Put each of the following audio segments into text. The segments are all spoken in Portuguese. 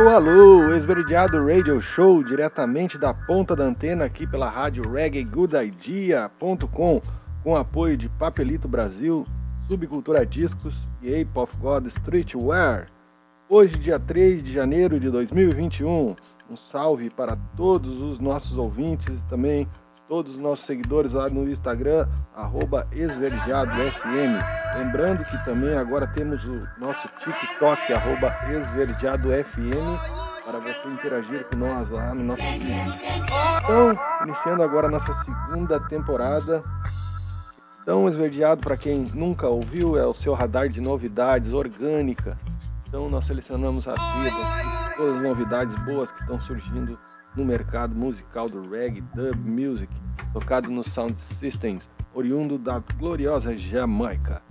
Alô, alô, Esverdeado Radio Show, diretamente da ponta da antena aqui pela rádio reggaegoodidea.com, com apoio de Papelito Brasil, Subcultura Discos e Ape of God Streetwear. Hoje, dia 3 de janeiro de 2021, um salve para todos os nossos ouvintes e também todos os nossos seguidores lá no Instagram, esverdeadofm. Lembrando que também agora temos o nosso TikTok, arroba esverdeadofm, para você interagir com nós lá no nosso vídeo. Então, iniciando agora a nossa segunda temporada. Então, Esverdeado, para quem nunca ouviu, é o seu radar de novidades orgânica. Então, nós selecionamos a vida, todas as novidades boas que estão surgindo no mercado musical do reggae, dub music, tocado nos sound systems, oriundo da gloriosa Jamaica.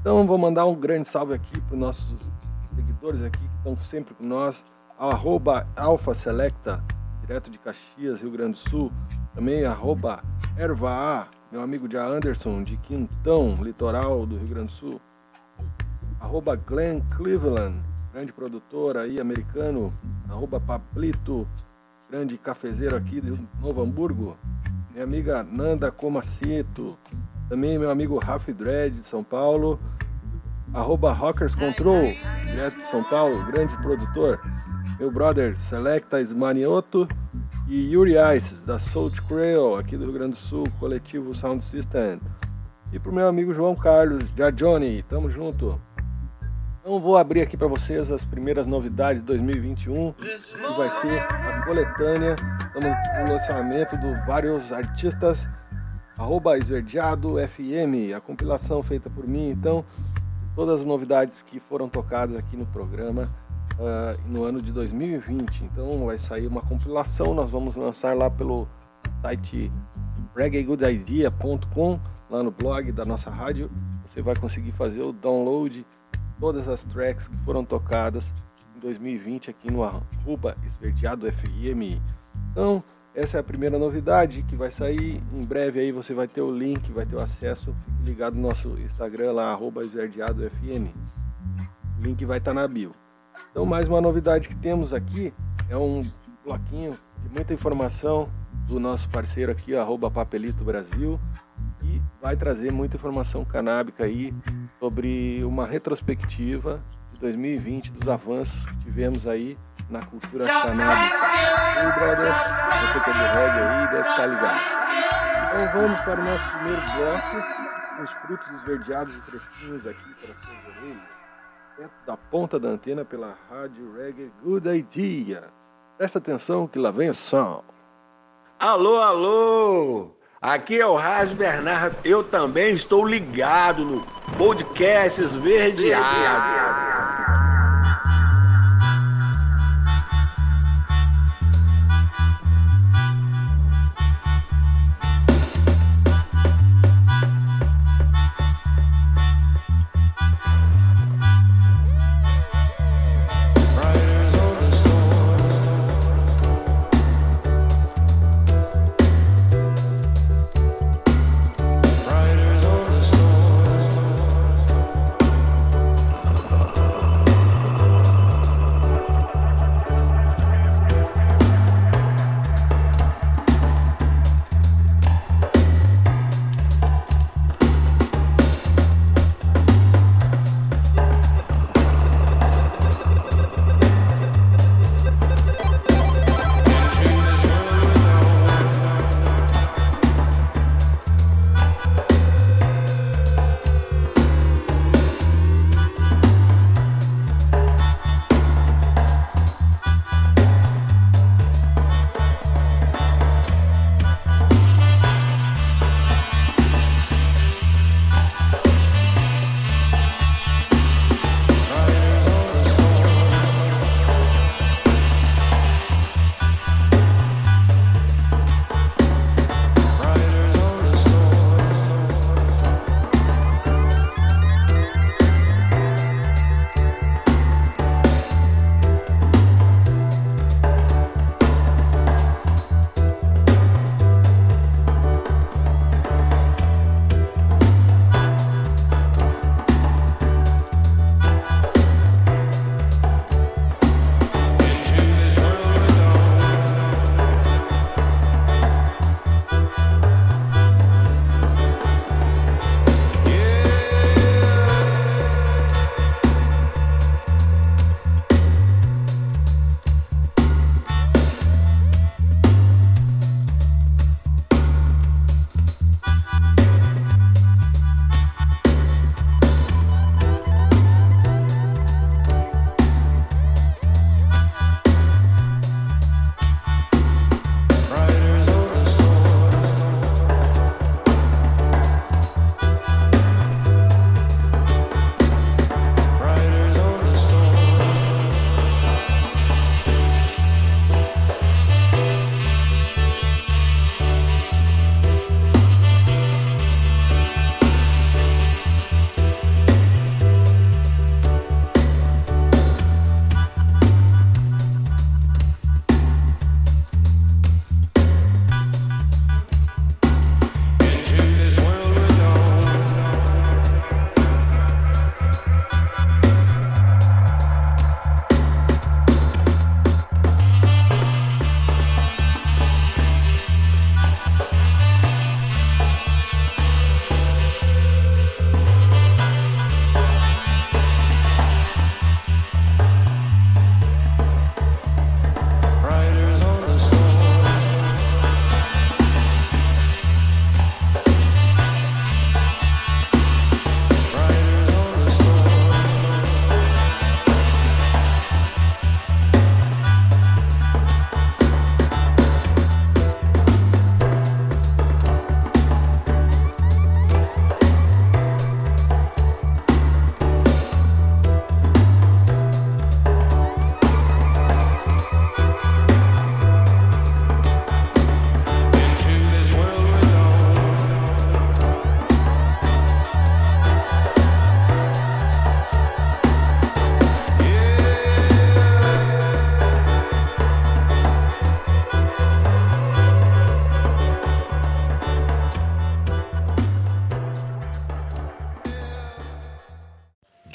Então vou mandar um grande salve aqui para os nossos seguidores aqui que estão sempre com nós, arroba Alpha Selecta, direto de Caxias, Rio Grande do Sul, também arroba Erva A, meu amigo de Anderson, de Quintão, litoral do Rio Grande do Sul, arroba Glenn Cleveland, grande produtor aí americano, arroba Pablito, grande cafezeiro aqui do Novo Hamburgo, minha amiga Nanda Comaceto, também meu amigo Rafa Dredd de São Paulo, arroba Rockers Control, direto de São Paulo, grande produtor, meu brother Selecta Ismanioto e Yuri Ice, da Salt Creole, aqui do Rio Grande do Sul, coletivo Sound System. E pro meu amigo João Carlos, já Johnny, tamo junto. Então vou abrir aqui para vocês as primeiras novidades de 2021, que vai ser a coletânea, no lançamento de vários artistas, arroba esverdeado FM, a compilação feita por mim, então, todas as novidades que foram tocadas aqui no programa uh, no ano de 2020. Então vai sair uma compilação, nós vamos lançar lá pelo site reggaegoodidea.com, lá no blog da nossa rádio, você vai conseguir fazer o download todas as tracks que foram tocadas em 2020 aqui no arroba Esverdeado FM. Então, essa é a primeira novidade que vai sair. Em breve aí você vai ter o link, vai ter o acesso. Fique ligado no nosso Instagram lá, arroba Esverdeado FM. O link vai estar tá na bio. Então, mais uma novidade que temos aqui é um bloquinho de muita informação do nosso parceiro aqui, arroba Papelito Brasil vai trazer muita informação canábica aí sobre uma retrospectiva de 2020 dos avanços que tivemos aí na cultura canábica. E brother, você que é do reggae aí deve estar ligado. Então vamos para o nosso primeiro bloco, os frutos esverdeados e fresquinhos aqui para suas orelhas, dentro da ponta da antena pela rádio Reggae Good Idea. Presta atenção que lá vem o som. Alô, alô! Aqui é o Raz Bernardo. Eu também estou ligado no podcast Esverdeado.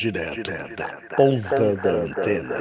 Direto da ponta da antena.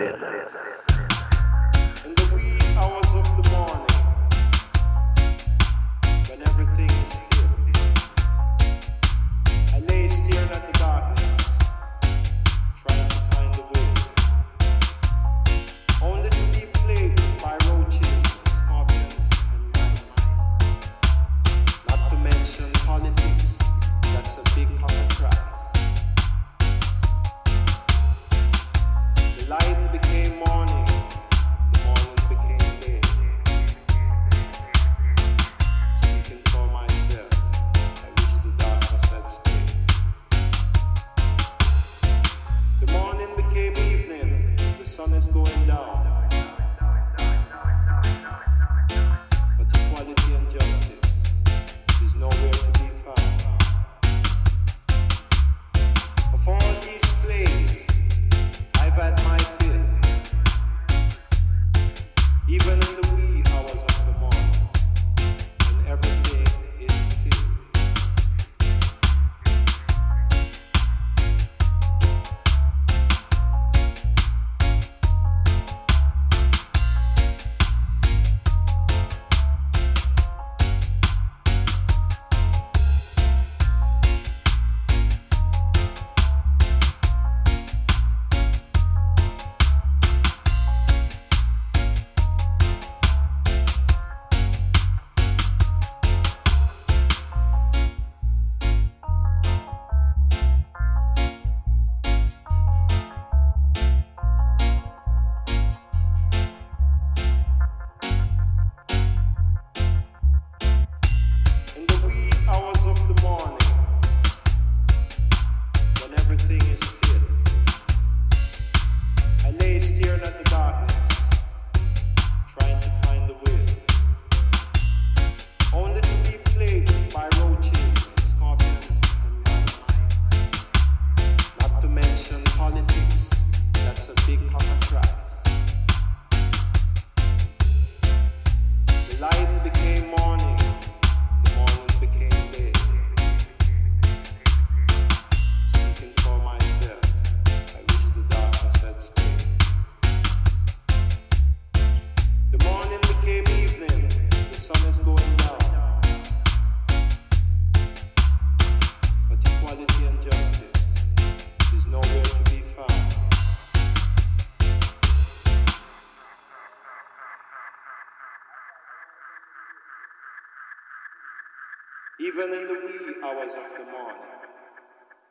even in the wee hours of the morning,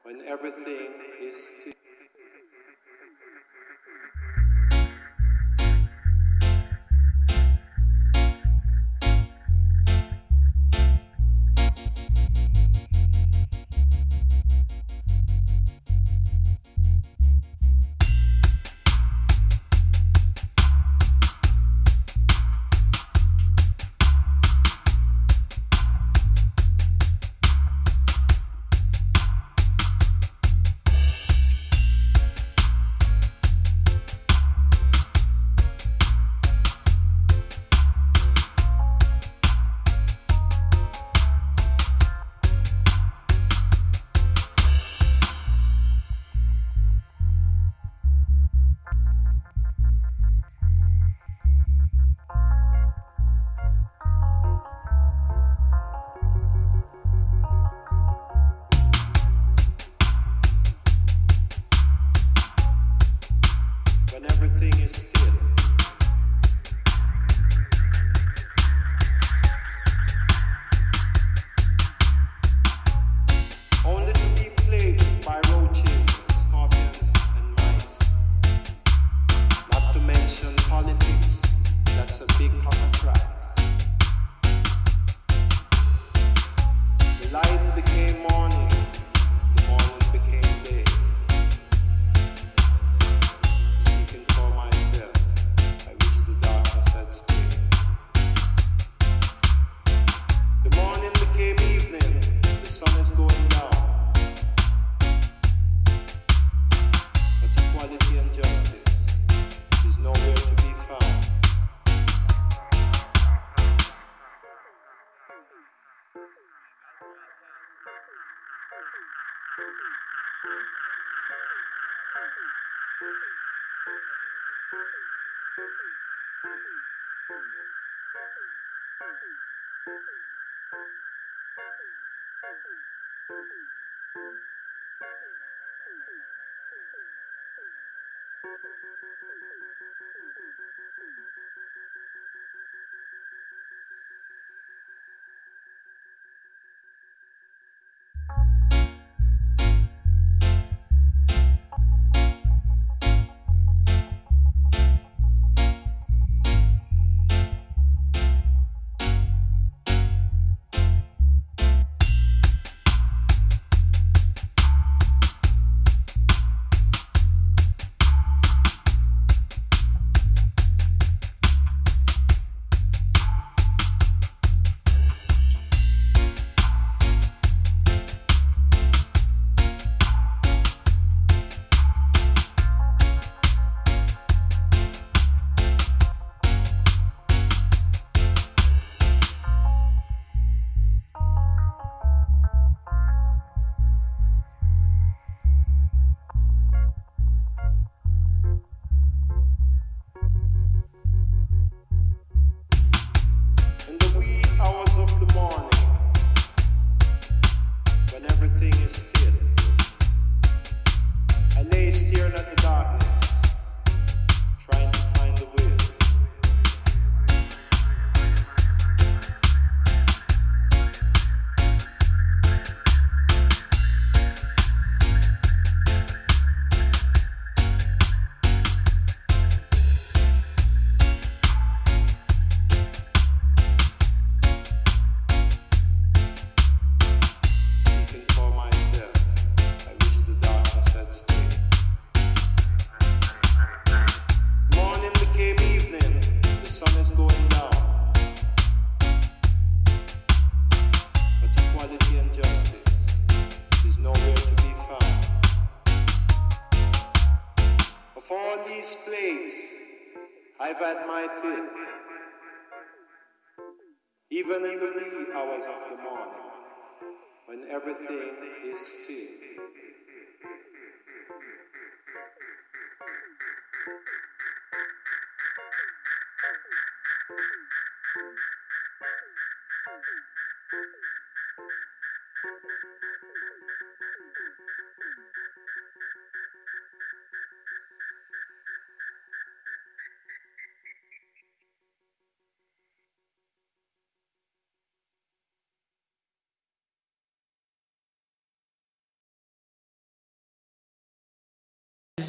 when everything is still. everything is still.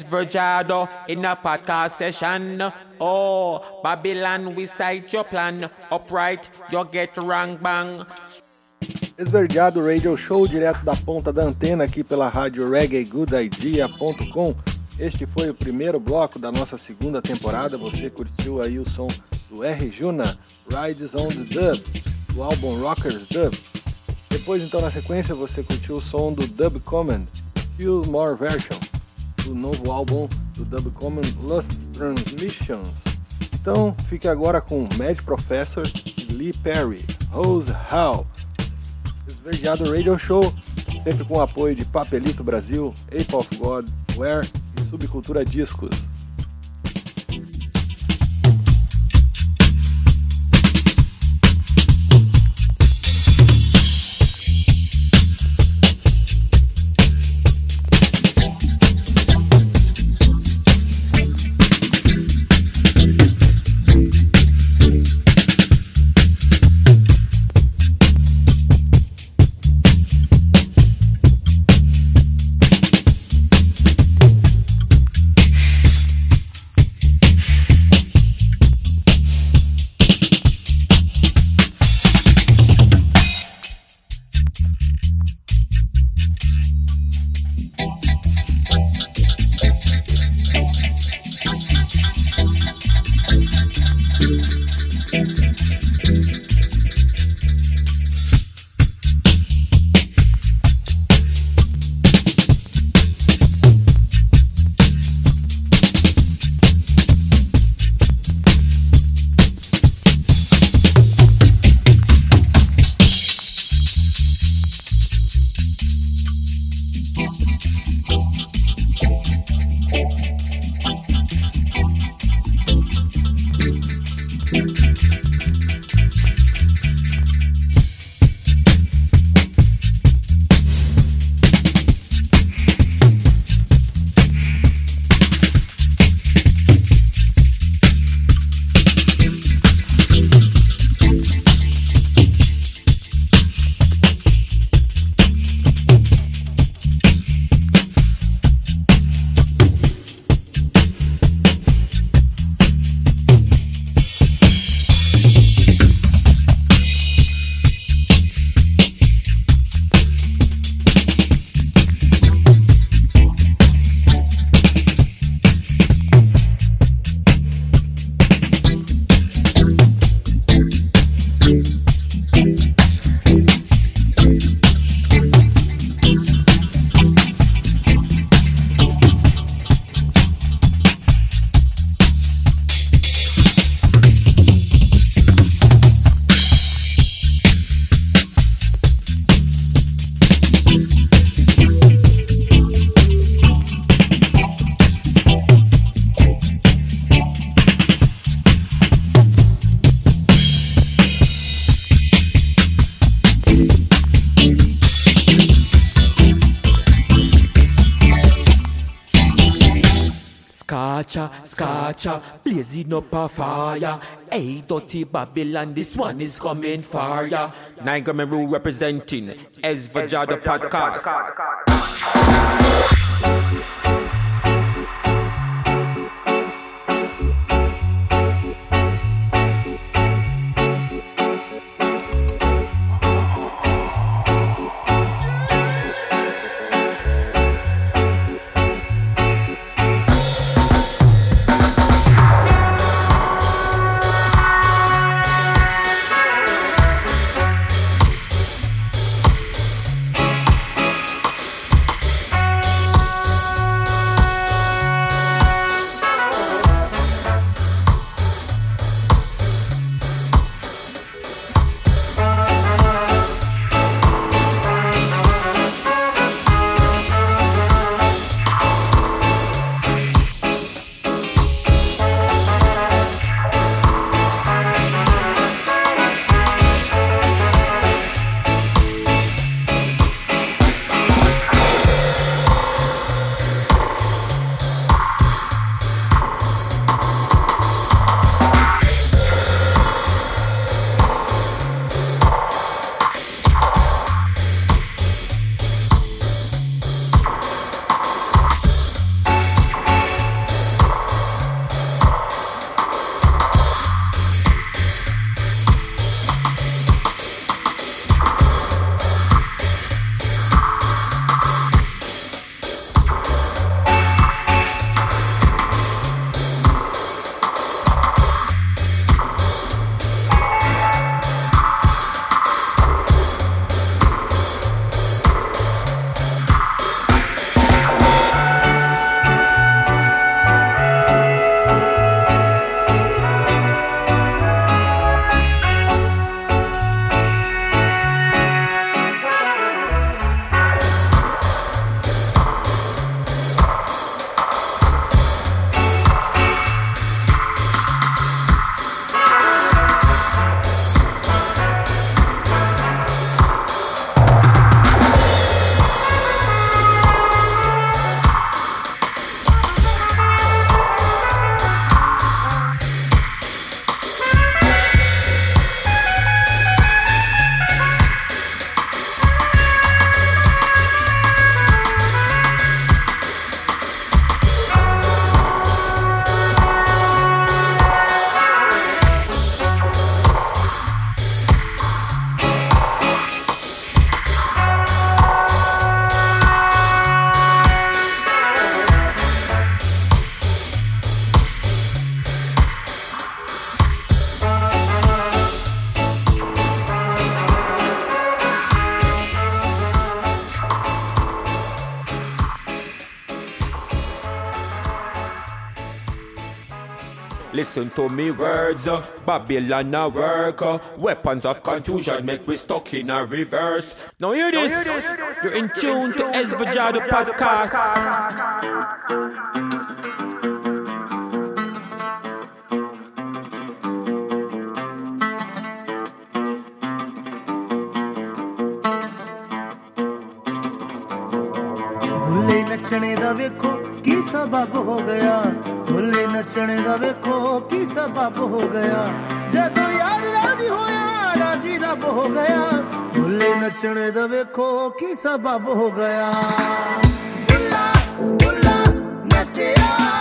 Verjado in a podcast session. Oh, Babylon, we cite your plan. Upright, you get wrong bang. Esverdeado Radio Show direto da ponta da antena aqui pela rádio reggaegoodidea.com. Este foi o primeiro bloco da nossa segunda temporada. Você curtiu aí o som do R. Juna, Rides on the Dub, do álbum Rockers Dub. Depois, então, na sequência, você curtiu o som do Dub Command, Feel More Version do novo álbum do Dub Common Lost Transmissions. Então fique agora com Mad Professor e Lee Perry, Rose How. Esverdeado Radio Show, sempre com o apoio de Papelito Brasil, Ape of God, Where e Subcultura Discos. Scotcha, scotcha, blazing up a fire. Hey, dirty Babylon, this one is coming for ya. Nine Rule representing Ez Vajada Podcast. Listen to me words, uh, Babylon a work. Uh, weapons of confusion make we stuck in a reverse. Now hear this. You're in tune to Esvajado podcast. ਭੁੱਲੇ ਨੱਚਣੇ ਦਾ ਵੇਖੋ ਕੀ ਸਬਬ ਹੋ ਗਿਆ ਭੁੱਲੇ ਨੱਚਣੇ ਦਾ ਵੇਖੋ ਕੀ ਸਬਬ ਹੋ ਗਿਆ। ਜਦੋਂ ਯਾਰ ਰਾਜੀ ਹੋਇਆ, ਰਾਜੀ ਰੱਬ ਹੋ ਗਿਆ। ਭੁੱਲੇ ਨੱਚਣੇ ਦਾ ਵੇਖੋ ਕੀ ਸਬਬ ਹੋ ਗਿਆ। ਭੁੱਲਾ ਭੁੱਲਾ ਨੱਚਿਆ।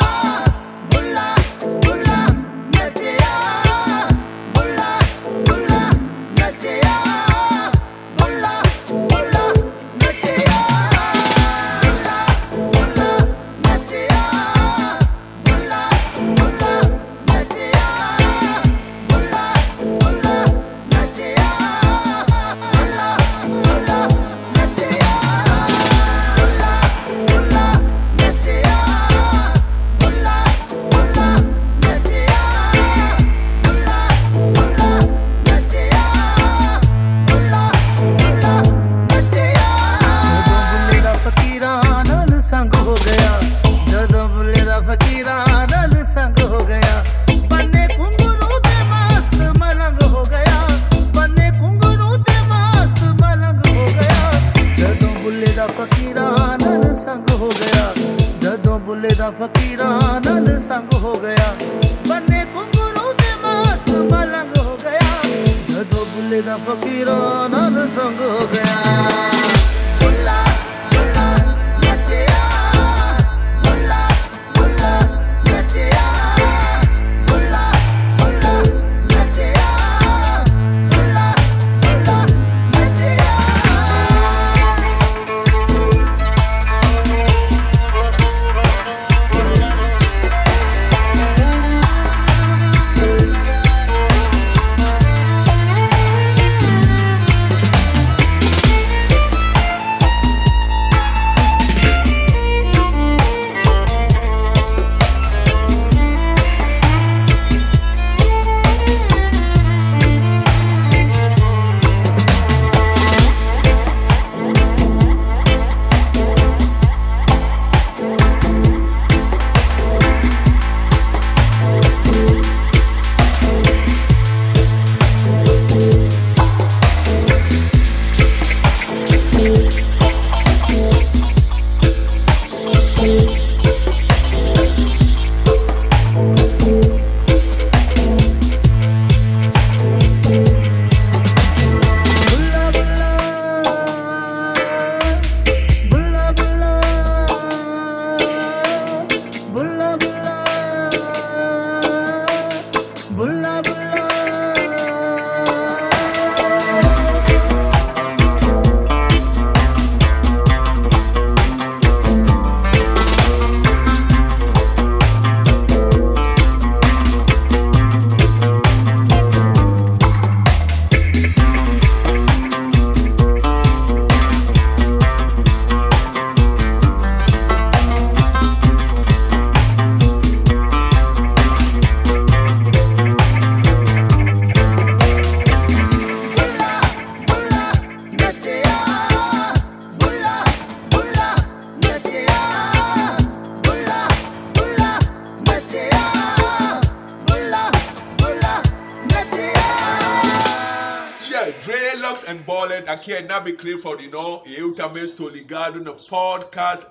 Aqui é Nabi Clifford, não? E eu também estou ligado no podcast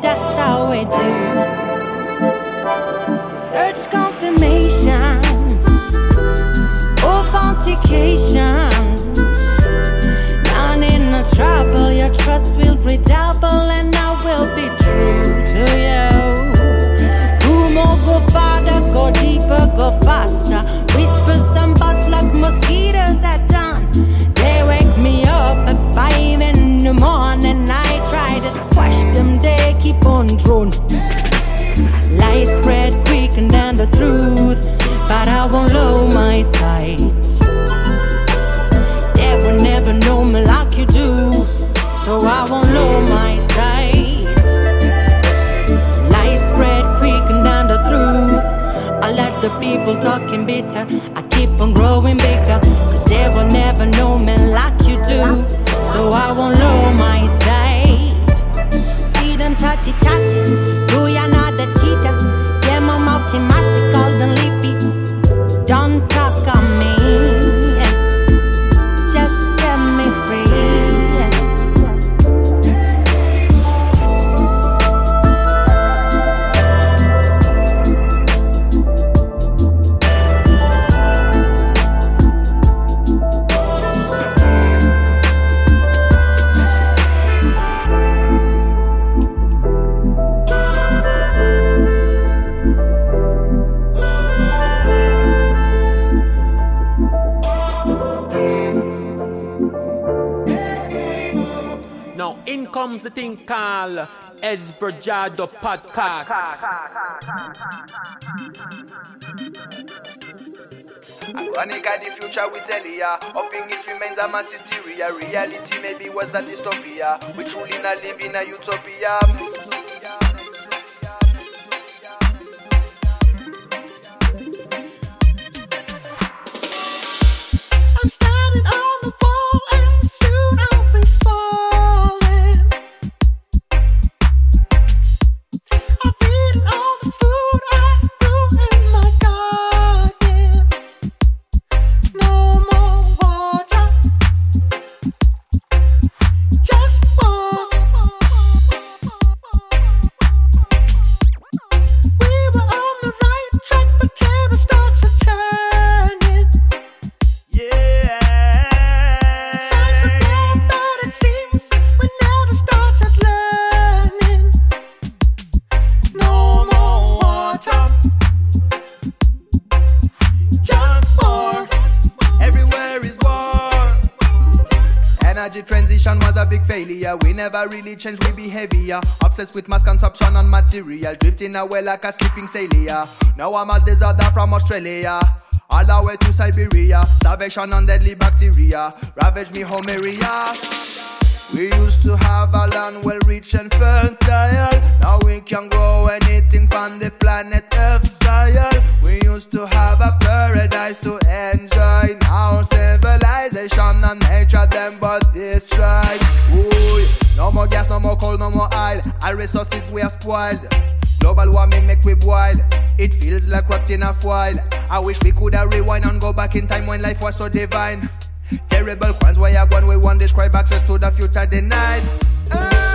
that's how we do. Search confirmations, authentications. Down in the trouble, your trust will redound. but I won't lower my sight. They will never know me like you do, so I won't lower my sight. Light spread quick and down the truth. I let the people talking bitter. I keep on growing bigger, cause they will never know me comes the thing called Esverjado Podcast. Chronic at the future we tell ya Hoping it remains a mass hysteria. Reality may be worse than dystopia. We truly not live in a utopia really changed we behavior Obsessed with mass consumption and material Drifting away like a sleeping sailor Now I'm as desert from Australia all the way to Siberia, starvation and deadly bacteria ravage me home area. We used to have a land well rich and fertile. Now we can grow anything from resources we are spoiled. Global warming make we boil. It feels like wrapped in a foil. I wish we could have rewind and go back in time when life was so divine. Terrible crimes where you gone, we want describe access to the future denied. People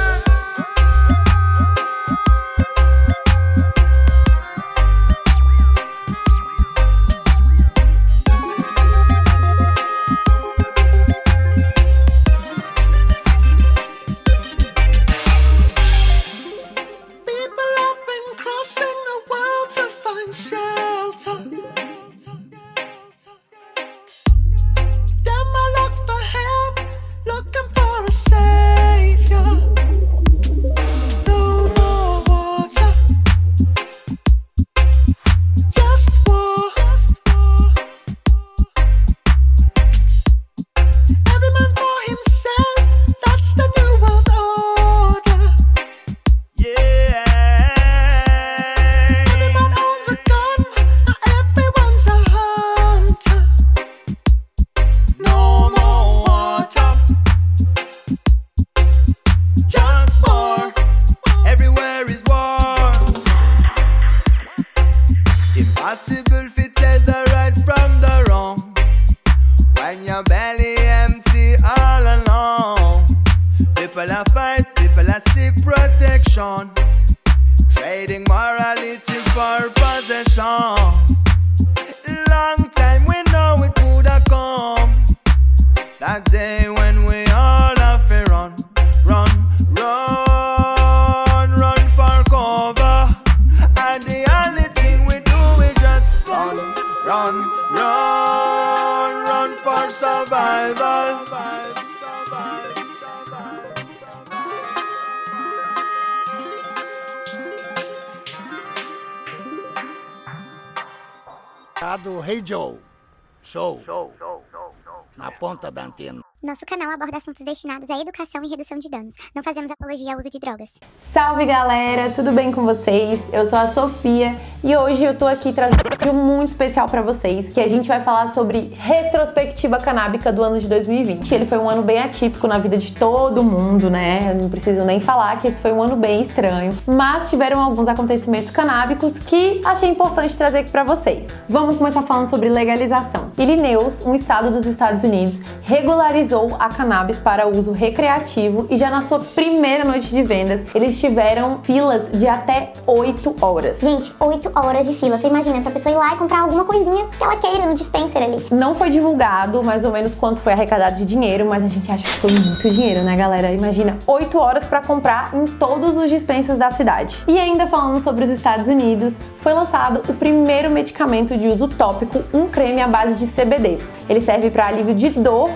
do Rei Joe. Show. Na ponta da antena. Nosso canal aborda assuntos destinados à educação e redução de danos. Não fazemos apologia ao uso de drogas. Salve galera, tudo bem com vocês? Eu sou a Sofia e hoje eu tô aqui trazendo vídeo muito especial para vocês, que a gente vai falar sobre retrospectiva canábica do ano de 2020. Ele foi um ano bem atípico na vida de todo mundo, né? Eu não preciso nem falar que esse foi um ano bem estranho, mas tiveram alguns acontecimentos canábicos que achei importante trazer aqui para vocês. Vamos começar falando sobre legalização. Illinois, um estado dos Estados Unidos, regularizou a cannabis para uso recreativo e já na sua primeira noite de vendas, eles tiveram filas de até 8 horas. Gente, 8 horas de fila. Você imagina pra pessoa ir lá e comprar alguma coisinha que ela queira no dispenser ali. Não foi divulgado mais ou menos quanto foi arrecadado de dinheiro, mas a gente acha que foi muito dinheiro, né, galera? Imagina 8 horas para comprar em todos os dispensers da cidade. E ainda falando sobre os Estados Unidos, foi lançado o primeiro medicamento de uso tópico, um creme à base de CBD. Ele serve para alívio de dor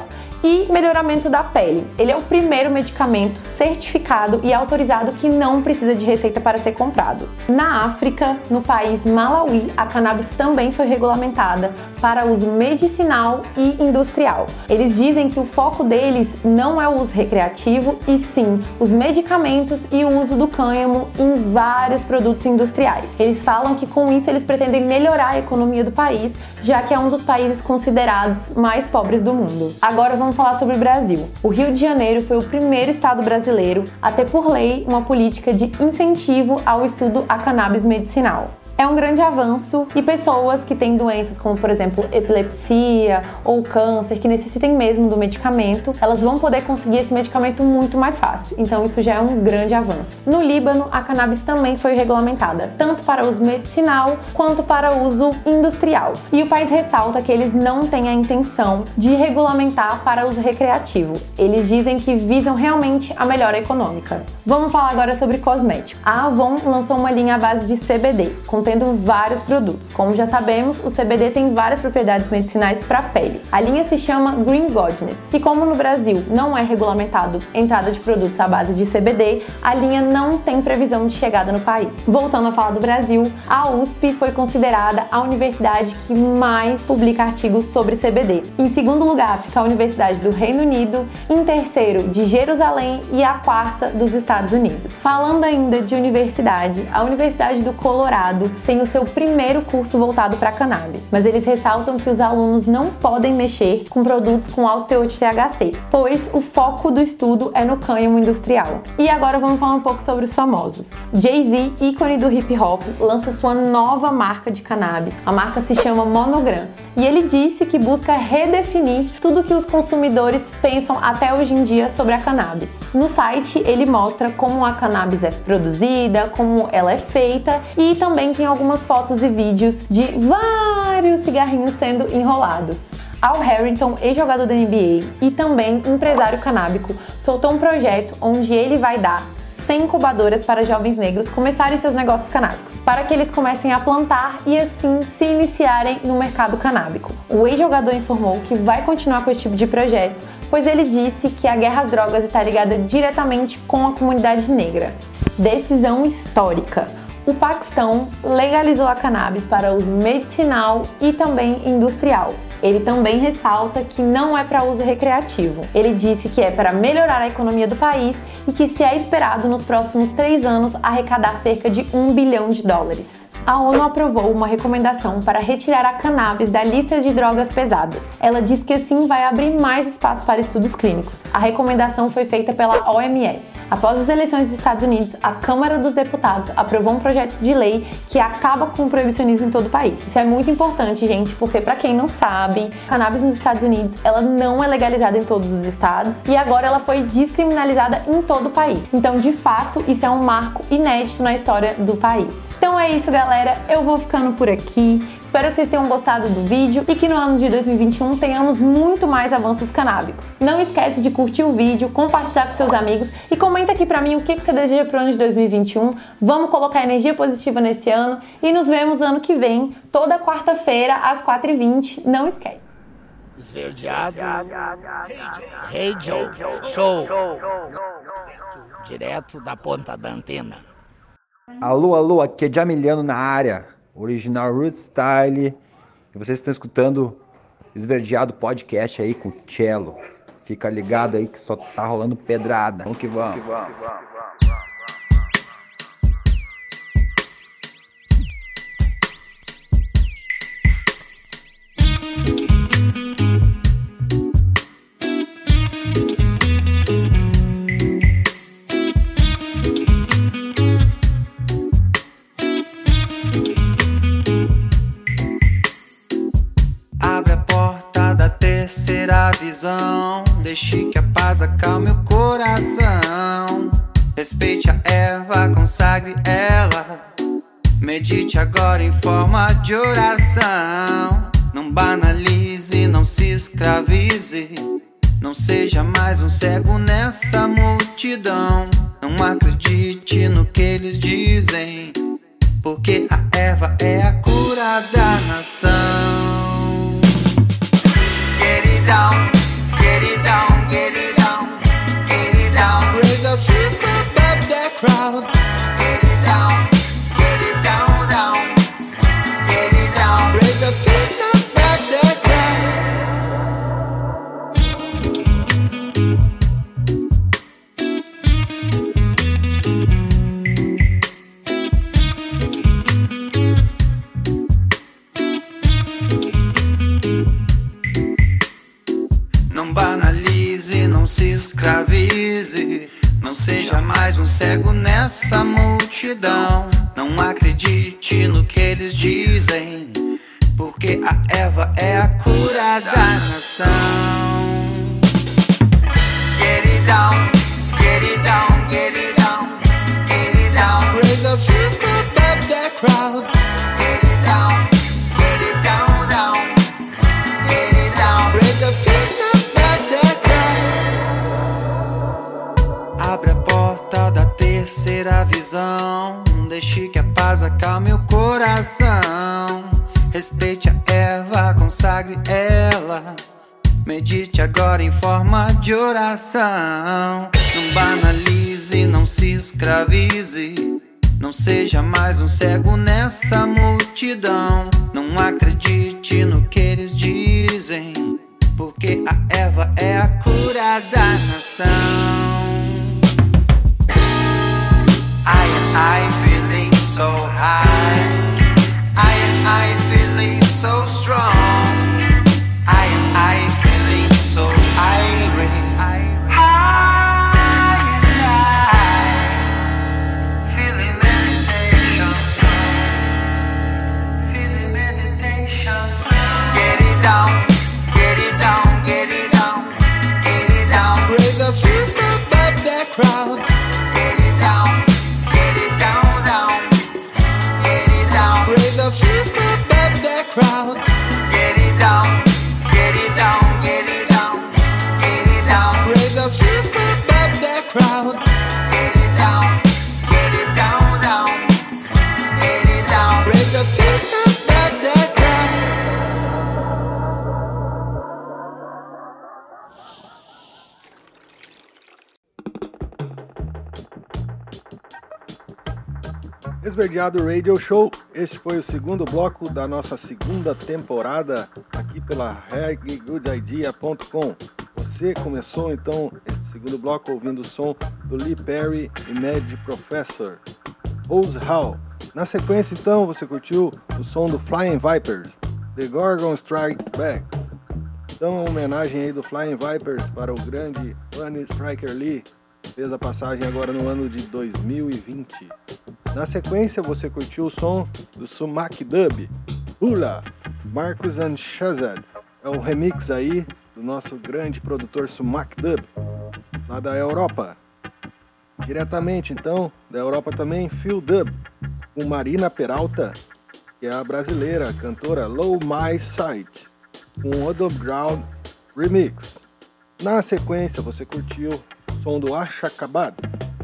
e melhoramento da pele. Ele é o primeiro medicamento certificado e autorizado que não precisa de receita para ser comprado. Na África, no país Malawi, a cannabis também foi regulamentada para uso medicinal e industrial. Eles dizem que o foco deles não é o uso recreativo e sim os medicamentos e o uso do cânhamo em vários produtos industriais. Eles falam que com isso eles pretendem melhorar a economia do país, já que é um dos países considerados mais pobres do mundo. Agora vamos falar sobre o Brasil. O Rio de Janeiro foi o primeiro estado brasileiro a ter por lei uma política de incentivo ao estudo a cannabis medicinal é um grande avanço e pessoas que têm doenças como, por exemplo, epilepsia ou câncer, que necessitem mesmo do medicamento, elas vão poder conseguir esse medicamento muito mais fácil. Então, isso já é um grande avanço. No Líbano, a cannabis também foi regulamentada, tanto para uso medicinal quanto para uso industrial. E o país ressalta que eles não têm a intenção de regulamentar para uso recreativo. Eles dizem que visam realmente a melhora econômica. Vamos falar agora sobre cosmético. A Avon lançou uma linha à base de CBD, com contendo vários produtos. Como já sabemos, o CBD tem várias propriedades medicinais para a pele. A linha se chama Green Godness e como no Brasil não é regulamentado entrada de produtos à base de CBD, a linha não tem previsão de chegada no país. Voltando a falar do Brasil, a USP foi considerada a universidade que mais publica artigos sobre CBD. Em segundo lugar fica a Universidade do Reino Unido, em terceiro de Jerusalém e a quarta dos Estados Unidos. Falando ainda de universidade, a Universidade do Colorado tem o seu primeiro curso voltado para cannabis, mas eles ressaltam que os alunos não podem mexer com produtos com alto teor de THC, pois o foco do estudo é no cânhamo industrial. E agora vamos falar um pouco sobre os famosos. Jay-Z, ícone do hip hop, lança sua nova marca de cannabis. A marca se chama Monogram e ele disse que busca redefinir tudo que os consumidores pensam até hoje em dia sobre a cannabis. No site ele mostra como a cannabis é produzida, como ela é feita e também tem algumas fotos e vídeos de vários cigarrinhos sendo enrolados. Al Harrington, ex-jogador da NBA e também empresário canábico, soltou um projeto onde ele vai dar 100 incubadoras para jovens negros começarem seus negócios canábicos, para que eles comecem a plantar e assim se iniciarem no mercado canábico. O ex-jogador informou que vai continuar com esse tipo de projetos, pois ele disse que a guerra às drogas está ligada diretamente com a comunidade negra. Decisão histórica o Paquistão legalizou a cannabis para uso medicinal e também industrial. Ele também ressalta que não é para uso recreativo. Ele disse que é para melhorar a economia do país e que se é esperado nos próximos três anos arrecadar cerca de um bilhão de dólares a ONU aprovou uma recomendação para retirar a cannabis da lista de drogas pesadas. Ela diz que assim vai abrir mais espaço para estudos clínicos. A recomendação foi feita pela OMS. Após as eleições dos Estados Unidos, a Câmara dos Deputados aprovou um projeto de lei que acaba com o proibicionismo em todo o país. Isso é muito importante, gente, porque para quem não sabe, cannabis nos Estados Unidos, ela não é legalizada em todos os estados e agora ela foi descriminalizada em todo o país. Então, de fato, isso é um marco inédito na história do país. Então é isso, galera. Eu vou ficando por aqui. Espero que vocês tenham gostado do vídeo e que no ano de 2021 tenhamos muito mais avanços canábicos. Não esquece de curtir o vídeo, compartilhar com seus amigos e comenta aqui pra mim o que você deseja pro ano de 2021. Vamos colocar energia positiva nesse ano e nos vemos ano que vem, toda quarta-feira às 4h20. Não esquece. Esverdeado. Hey Joe. Show. Direto da ponta da antena. Alô, alô, aqui é Jamiliano na área, original Root Style. E vocês estão escutando Esverdeado Podcast aí com o Cello. Fica ligado aí que só tá rolando pedrada. Vamos que vamos. Vamos que vamos. Medite agora em forma de oração. Não banalize, não se escravize. Não seja mais um cego nessa multidão. Não acredite no que eles dizem. Porque a erva é a cura da nação. Escravize. Não seja mais um cego nessa multidão. Não acredite no que eles dizem. Porque a erva é a cura da nação. Get it down, get it down, get it down, get it down. Raise a fist above the crowd. Terceira visão. Deixe que a paz acalme o coração. Respeite a erva, consagre ela. Medite agora em forma de oração. Não banalize, não se escravize. Não seja mais um cego nessa multidão. Não acredite no que eles dizem. Porque a erva é a cura da nação. I feeling so high. I am feeling so strong. Esverdeado Radio Show, este foi o segundo bloco da nossa segunda temporada aqui pela reggaegoodidea.com. Você começou então este segundo bloco ouvindo o som do Lee Perry e Mad Professor, Bose Hall. Na sequência então você curtiu o som do Flying Vipers, The Gorgon Strike Back. Então, uma homenagem aí do Flying Vipers para o grande Bunny Striker Lee, fez a passagem agora no ano de 2020. Na sequência, você curtiu o som do Sumac Dub, Hula, Marcus and Shazad. É o remix aí do nosso grande produtor Sumac Dub, lá da Europa. Diretamente, então, da Europa também, Phil Dub, com Marina Peralta, que é a brasileira, cantora Low My Sight, com Underground Remix. Na sequência, você curtiu o som do Ashakabad,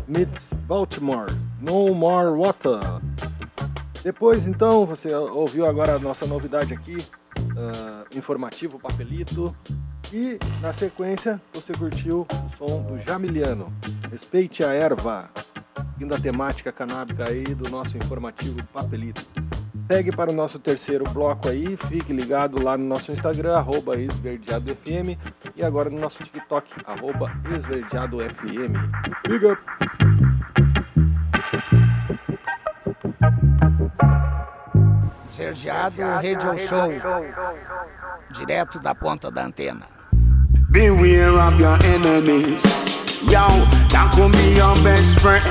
meets Baltimore, No More Water. Depois, então, você ouviu agora a nossa novidade aqui, ah, informativo Papelito. E na sequência, você curtiu o som do Jamiliano, Respeite a Erva, seguindo a temática canábica aí do nosso informativo Papelito. Segue para o nosso terceiro bloco aí, fique ligado lá no nosso Instagram, arroba esverdeadofm, e agora no nosso TikTok, arroba esverdeadofm. Big up! Verdeado Radio Show. Direto da ponta da antena. Beware of your enemies. Yo, that could be your best friend.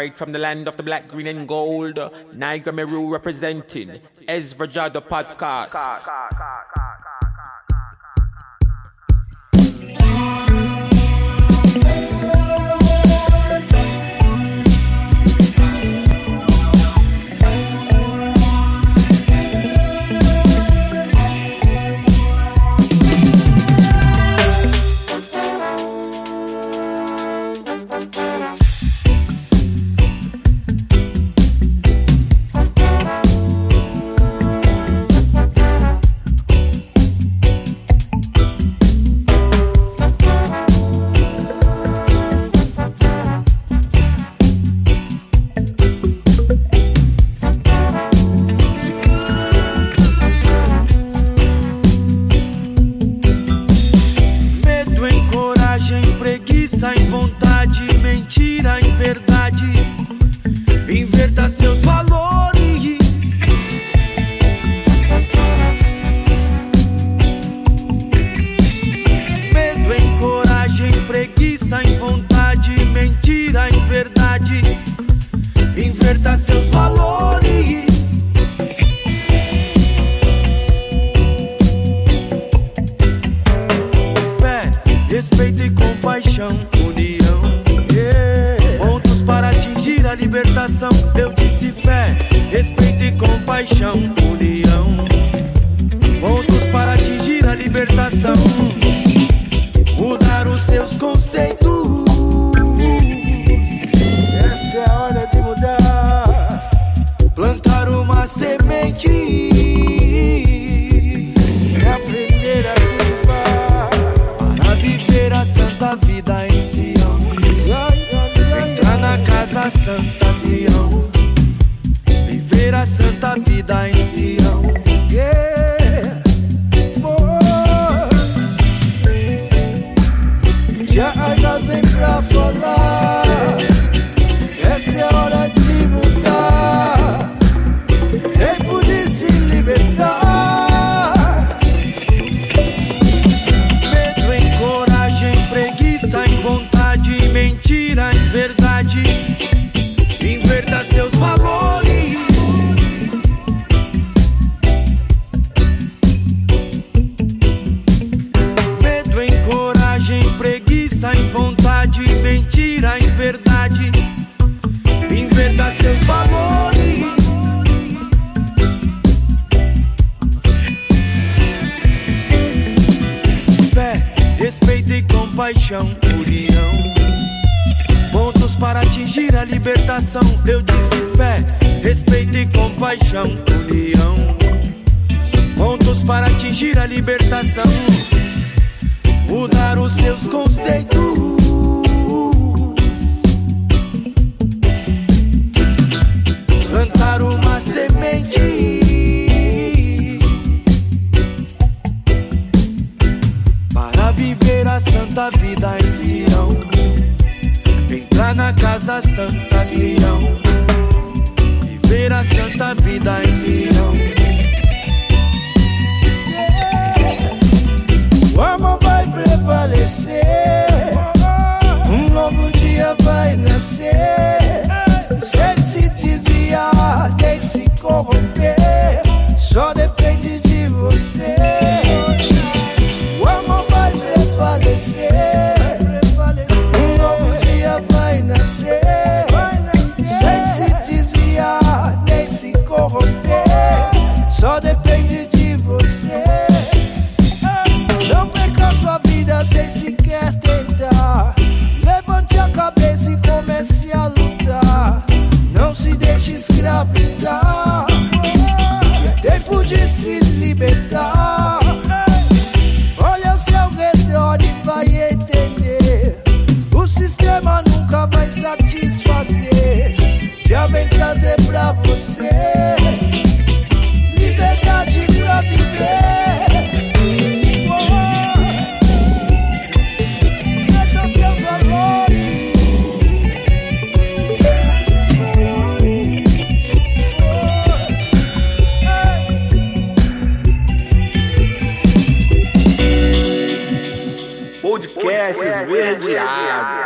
Straight from the land of the black, green, and gold. Niger Meru representing Ezra Jada podcast. paixão, união. Pontos para atingir a libertação. Eu disse fé, respeito e compaixão, união. Pontos para atingir a libertação. Mudar os seus conceitos. plantar uma semente. Santa vida em Sião. Entrar na casa santa Sião. Viver a santa vida em Sião. viado.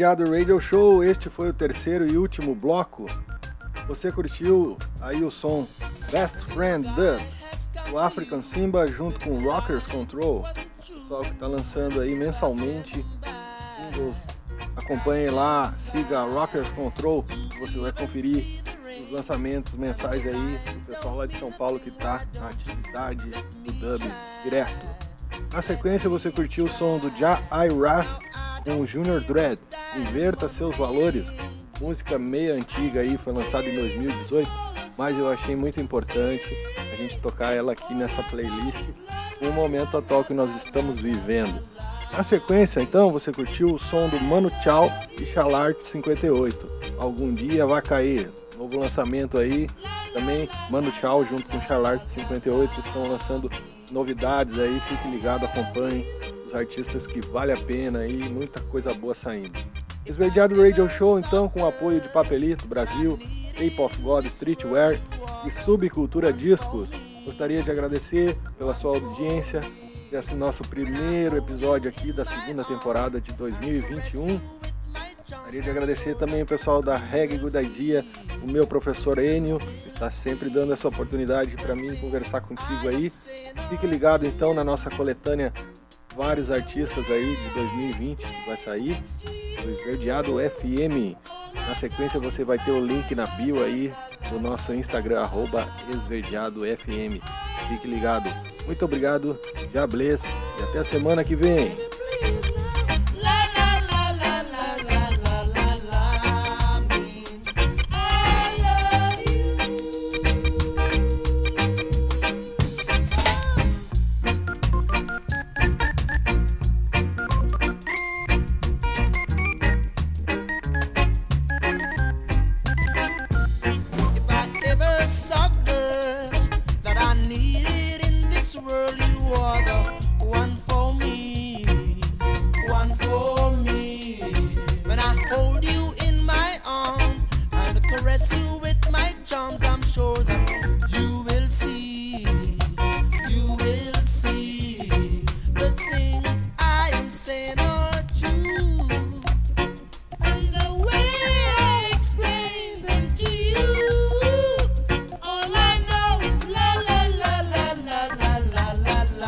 Esverdeado Radio Show, este foi o terceiro e último bloco. Você curtiu aí o som Best Friend Dub, o African Simba junto com Rockers Control, pessoal que está lançando aí mensalmente singles. Acompanhe lá, siga Rockers Control, você vai conferir os lançamentos mensais aí do pessoal lá de São Paulo que está na atividade do dub direto. Na sequência você curtiu o som do Ja Iras com o Junior Dread, Inverta Seus Valores, música meio antiga aí, foi lançada em 2018, mas eu achei muito importante a gente tocar ela aqui nessa playlist no momento atual que nós estamos vivendo. Na sequência, então, você curtiu o som do Mano Tchau e Chalart 58. Algum dia vai cair. Novo lançamento aí. Também Mano Tchau junto com Chalart 58 estão lançando novidades aí. Fique ligado, acompanhe os artistas que vale a pena aí. Muita coisa boa saindo. Esverdeado Radio Show, então, com o apoio de Papelito Brasil, Ape of God Streetwear e Subcultura Discos. Gostaria de agradecer pela sua audiência desse nosso primeiro episódio aqui da segunda temporada de 2021. Gostaria de agradecer também o pessoal da Reggae Good Idea, o meu professor Enio, que está sempre dando essa oportunidade para mim conversar contigo aí. Fique ligado então na nossa coletânea vários artistas aí de 2020 que vai sair, do Esverdeado FM. Na sequência você vai ter o link na bio aí do nosso Instagram, arroba esverdeadofm. Fique ligado. Muito obrigado, já bless, e até a semana que vem.